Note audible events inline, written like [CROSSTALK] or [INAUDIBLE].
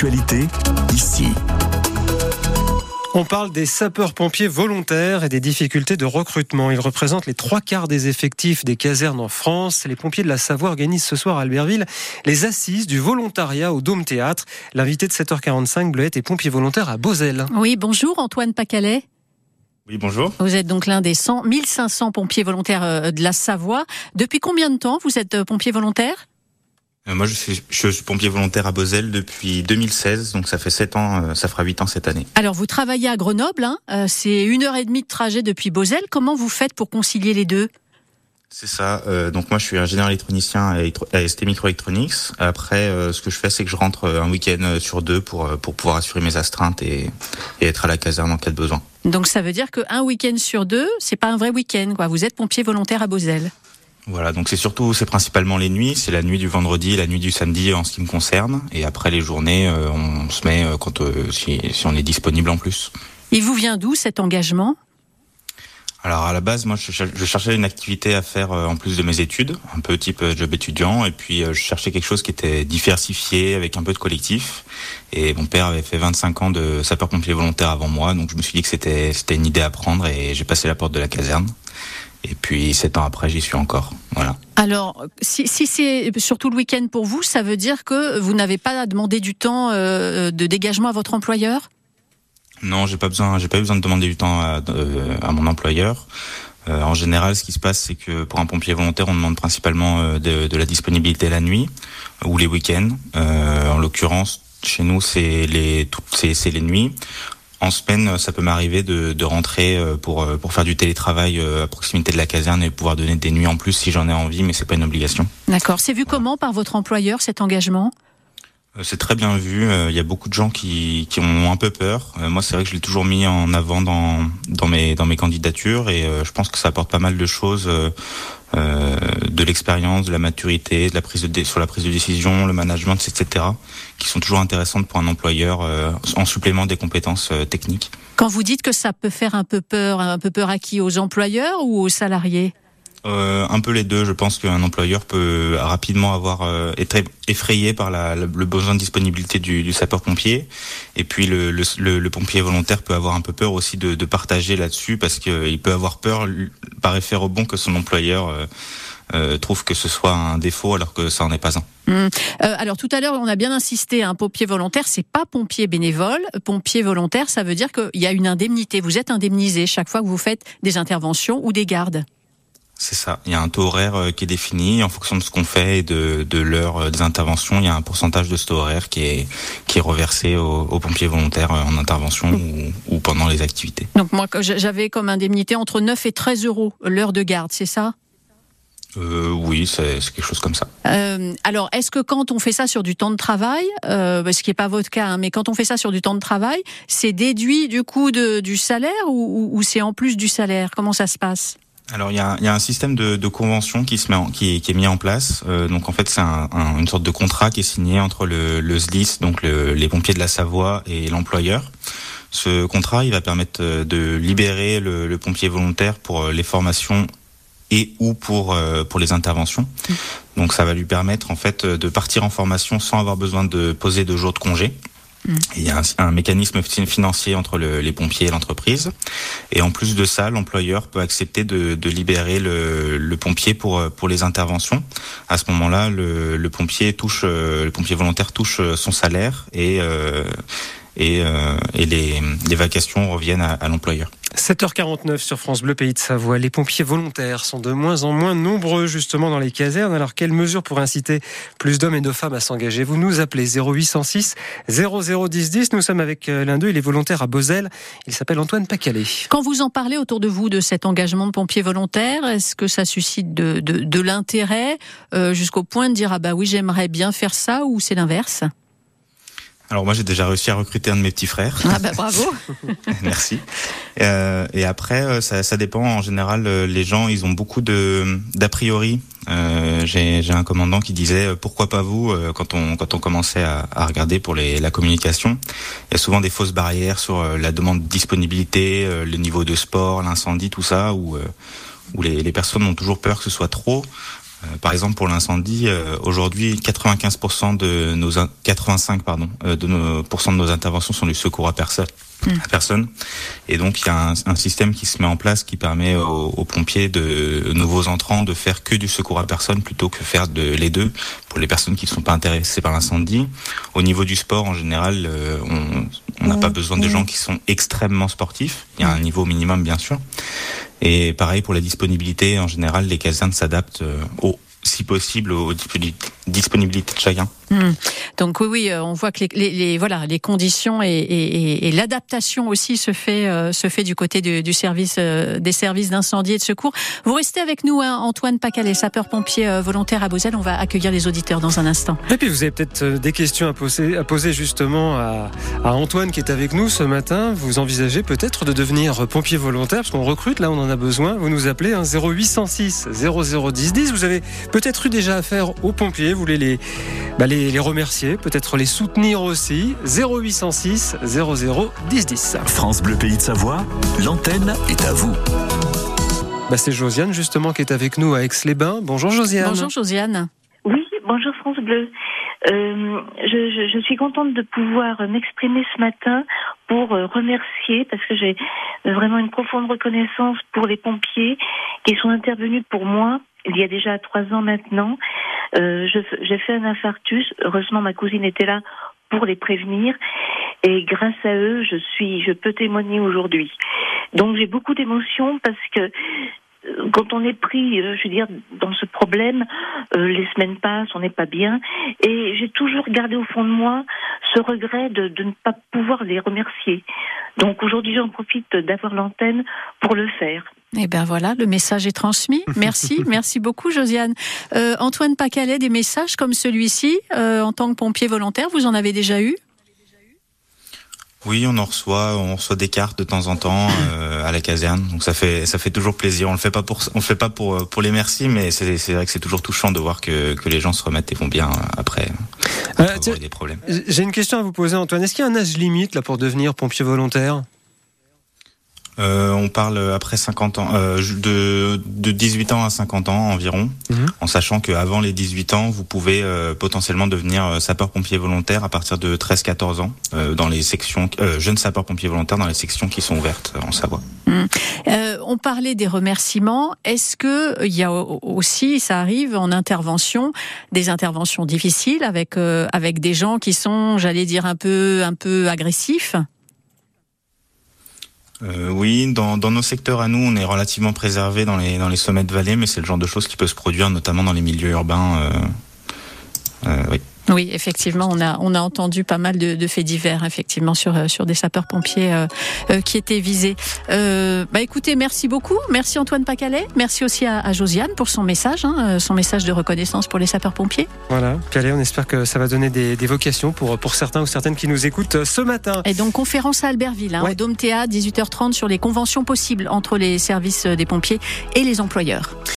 l'actualité, ici. On parle des sapeurs-pompiers volontaires et des difficultés de recrutement. Ils représentent les trois quarts des effectifs des casernes en France. Les pompiers de la Savoie organisent ce soir à Albertville les assises du volontariat au Dôme Théâtre. L'invité de 7h45, Bleuette, est pompier volontaire à Beauzelle. Oui, bonjour Antoine Pacalet. Oui, bonjour. Vous êtes donc l'un des 100, 1500 pompiers volontaires euh, de la Savoie. Depuis combien de temps vous êtes euh, pompier volontaire? euh, moi, je suis, je suis, pompier volontaire à Beauzelle depuis 2016, donc ça fait 7 ans, euh, ça fera 8 ans cette année. Alors, vous travaillez à Grenoble, hein, euh, c'est une heure et demie de trajet depuis Beauzelle. Comment vous faites pour concilier les deux? C'est ça. Euh, donc moi, je suis ingénieur électronicien à ST Microelectronics. Après, euh, ce que je fais, c'est que je rentre un week-end sur deux pour pour pouvoir assurer mes astreintes et, et être à la caserne en cas de besoin. Donc ça veut dire qu'un week-end sur deux, c'est pas un vrai week-end, quoi. Vous êtes pompier volontaire à Beauzelle. Voilà, donc c'est surtout, c'est principalement les nuits, c'est la nuit du vendredi, la nuit du samedi en ce qui me concerne, et après les journées, euh, on se met euh, quand euh, si, si, on est disponible en plus. Il vous vient d'où cet engagement? Alors à la base, moi, je, je, cherchais une activité à faire en plus de mes études, un peu type job étudiant, et puis je cherchais quelque chose qui était diversifié avec un peu de collectif. Et mon père avait fait 25 ans de sapeur-pompier volontaire avant moi, donc je me suis dit que c'était c'était une idée à prendre, et j'ai passé la porte de la caserne. Et puis sept ans après, j'y suis encore. Voilà. Alors, si, si c'est surtout le week-end pour vous, ça veut dire que vous n'avez pas à demander du temps euh, de dégagement à votre employeur? Non, j'ai pas besoin. J'ai pas eu besoin de demander du temps à, euh, à mon employeur. Euh, en général, ce qui se passe, c'est que pour un pompier volontaire, on demande principalement de, de, la disponibilité la nuit ou les week-ends. En l'occurrence, chez nous, c'est les c'est les nuits en semaine, ça peut m'arriver de, de, rentrer euh, pour euh, pour faire du télétravail euh, à proximité de la caserne et pouvoir donner des nuits en plus si j'en ai envie, mais c'est pas une obligation. D'accord. C'est vu comment par votre employeur cet engagement? C'est très bien vu. Il y a beaucoup de gens qui, qui ont un peu peur. Moi, c'est vrai que je l'ai toujours mis en avant dans, dans, mes, dans mes candidatures et je pense que ça apporte pas mal de choses euh, de l'expérience, de la maturité, de la prise de sur la prise de décision, le management, etc., qui sont toujours intéressantes pour un employeur euh, en supplément des compétences euh, techniques. Quand vous dites que ça peut faire un peu peur, un peu peur à qui? Aux employeurs ou aux salariés? Euh, un peu les deux. Je pense qu'un employeur peut rapidement avoir euh, être effrayé par la, le besoin de disponibilité du, du sapeur-pompier, et puis le, le, le, pompier volontaire peut avoir un peu peur aussi de, de partager là-dessus parce qu'il peut avoir peur par effet rebond que son employeur euh, euh, trouve que ce soit un défaut alors que ça n'en est pas un. Mmh. alors tout à l'heure, on a bien insisté, un pompier volontaire, c'est pas pompier bénévole. Pompier volontaire, ça veut dire qu'il y a une indemnité. Vous êtes indemnisé chaque fois que vous faites des interventions ou des gardes. C'est ça. Il y a un taux horaire euh, qui est défini en fonction de ce qu'on fait et de, de l'heure euh, des interventions. Il y a un pourcentage de ce taux horaire qui est qui est reversé aux, aux pompiers volontaires euh, en intervention ou, ou, pendant les activités. Donc moi, j'avais comme indemnité entre 9 et 13 euros l'heure de garde, c'est ça? Euh, oui, c'est quelque chose comme ça. Euh, alors, est-ce que quand on fait ça sur du temps de travail, euh, ce qui n'est pas votre cas, hein, mais quand on fait ça sur du temps de travail, c'est déduit du coup de, du salaire ou, ou c'est en plus du salaire? Comment ça se passe? Alors il y a, y a, un système de, de convention qui se met en, qui, est, qui, est, mis en place. Euh, donc en fait c'est un, un, une sorte de contrat qui est signé entre le, le SDIS, donc le, les pompiers de la Savoie et l'employeur. Ce contrat il va permettre euh, de libérer le, le, pompier volontaire pour euh, les formations et ou pour euh, pour les interventions. Mmh. Donc ça va lui permettre en fait de partir en formation sans avoir besoin de poser de jours de congé. Mm. Il y a un, mécanisme financier entre le, les pompiers et l'entreprise. Et en plus de ça, l'employeur peut accepter de, libérer le, pompier pour, les interventions. À ce moment-là, le, pompier touche, le pompier volontaire touche son salaire et, euh, euh, les, vacations reviennent à l'employeur. 7h49 sur France Bleu Pays de Savoie. Les pompiers volontaires sont de moins en moins nombreux justement dans les casernes. Alors quelles mesures pour inciter plus d'hommes et de femmes à s'engager? Vous nous appelez 0806 001010. Nous sommes avec euh, l'un d'eux, il est volontaire à Beauzelle. Il s'appelle Antoine Pacalet. Quand vous en parlez autour de vous de cet engagement de pompiers volontaires, est-ce que ça suscite de l'intérêt euh, jusqu'au point de dire ah bah oui j'aimerais bien faire ça ou c'est l'inverse? Alors moi j'ai déjà réussi à recruter un de mes petits frères. Ah bah bravo. [LAUGHS] Merci. Euh, et après euh, ça, ça, dépend. En général, euh, les gens ils ont beaucoup de d'a priori. Euh, j'ai un commandant qui disait euh, pourquoi pas vous quand on quand on commençait à, à, regarder pour les, la communication. Il y a souvent des fausses barrières sur la demande de disponibilité, le niveau de sport, l'incendie, tout ça, où où les, les personnes ont toujours peur que ce soit trop. Par exemple, pour l'incendie, aujourd'hui, 95% de nos 85 pardon de nos de nos interventions sont du secours à personne. Hmm. À personne. Et donc il y a un, un, système qui se met en place qui permet aux, aux, pompiers de nouveaux entrants de faire que du secours à personne plutôt que faire de les deux pour les personnes qui ne sont pas intéressées par l'incendie. Au niveau du sport en général, on n'a pas besoin de gens qui sont extrêmement sportifs. Il y a un niveau minimum bien sûr. Et pareil pour la disponibilité, en général, les casernes s'adaptent euh, au, si possible aux disponibilités de chacun. Hmm. Donc oui, oui, euh, on voit que les, les, voilà les conditions et, et, et l'adaptation aussi se fait euh, se fait du côté du, du service euh, des services d'incendie et de secours. Vous restez avec nous, hein, Antoine Pacalet, sapeur-pompier volontaire à Beauzel. On va accueillir les auditeurs dans un instant. Et puis vous avez peut-être des questions à poser à poser justement à, à Antoine qui est avec nous ce matin. Vous envisagez peut-être de devenir pompier volontaire parce qu'on recrute là, on en a besoin. Vous nous appelez hein, 0806 0010 10. Vous avez peut-être eu déjà affaire aux pompiers. Vous voulez les bah, les les, remercier, peut-être les soutenir aussi. 0806 00 10 10. France Bleu Pays de Savoie, l'antenne est à vous. Bah, c'est Josiane justement qui est avec nous à Aix-les-Bains. Bonjour Josiane. Bonjour Josiane. Oui, bonjour France Bleu. Euh, je, je, suis contente de pouvoir m'exprimer ce matin pour euh, remercier, parce que j'ai vraiment une profonde reconnaissance pour les pompiers qui sont intervenus pour moi il y a déjà trois ans maintenant. Euh, j'ai fait un infarctus. Heureusement, ma cousine était là pour les prévenir. Et grâce à eux, je suis, je peux témoigner aujourd'hui. Donc j'ai beaucoup d'émotions parce que quand on est pris, euh, je veux dire, dans ce problème, les semaines passent, on n'est pas bien, et j'ai toujours gardé au fond de moi ce regret de, de ne pas pouvoir les remercier. Donc aujourd'hui, j'en profite d'avoir l'antenne pour le faire. Eh bien voilà, le message est transmis. Merci, [LAUGHS] merci beaucoup Josiane. Euh, Antoine Pacalet, des messages comme celui-ci, euh, en tant que pompier volontaire, vous en avez déjà eu? Oui, on en reçoit, on reçoit des cartes de temps en temps euh, à la caserne, donc ça fait ça fait toujours plaisir. On le fait pas pour on le fait pas pour pour les merci, mais c'est c'est vrai que c'est toujours touchant de voir que que les gens se remettent et vont bien après. des problèmes. J'ai une question à vous poser, Antoine. Est-ce qu'il y a un âge limite là pour devenir pompier volontaire? Euh, on parle après 50 ans, euh, de, de 18 ans à 50 ans environ, mhm. en sachant qu'avant les 18 ans, vous pouvez euh, potentiellement devenir euh, sapeur-pompier volontaire à partir de 13-14 ans dans les sections jeunes sapeurs-pompiers volontaires dans les sections qui sont ouvertes en Savoie. Mhm. on parlait des remerciements. Est-ce que il y a aussi, ça arrive en intervention, des interventions difficiles avec avec des gens qui sont, j'allais dire un peu un peu agressifs? Euh, oui, dans, dans, nos secteurs à nous, on est relativement préservé dans les, dans les sommets de vallée, mais c'est le genre de choses qui peut se produire, notamment dans les milieux urbains. Euh, euh. Oui, effectivement, on a on a entendu pas mal de, de faits divers, effectivement, sur euh, sur des sapeurs-pompiers euh, euh, qui étaient visés. Euh, bah écoutez, merci beaucoup, merci Antoine Pacalet, merci aussi à, à Josiane pour son message, hein, son message de reconnaissance pour les sapeurs-pompiers. Voilà, Pacalet, on espère que ça va donner des, des, vocations pour pour certains ou certaines qui nous écoutent ce matin. Et donc conférence à Albertville, hein, au Dôme Théâtre, 18h30 sur les conventions possibles entre les services des pompiers et les employeurs.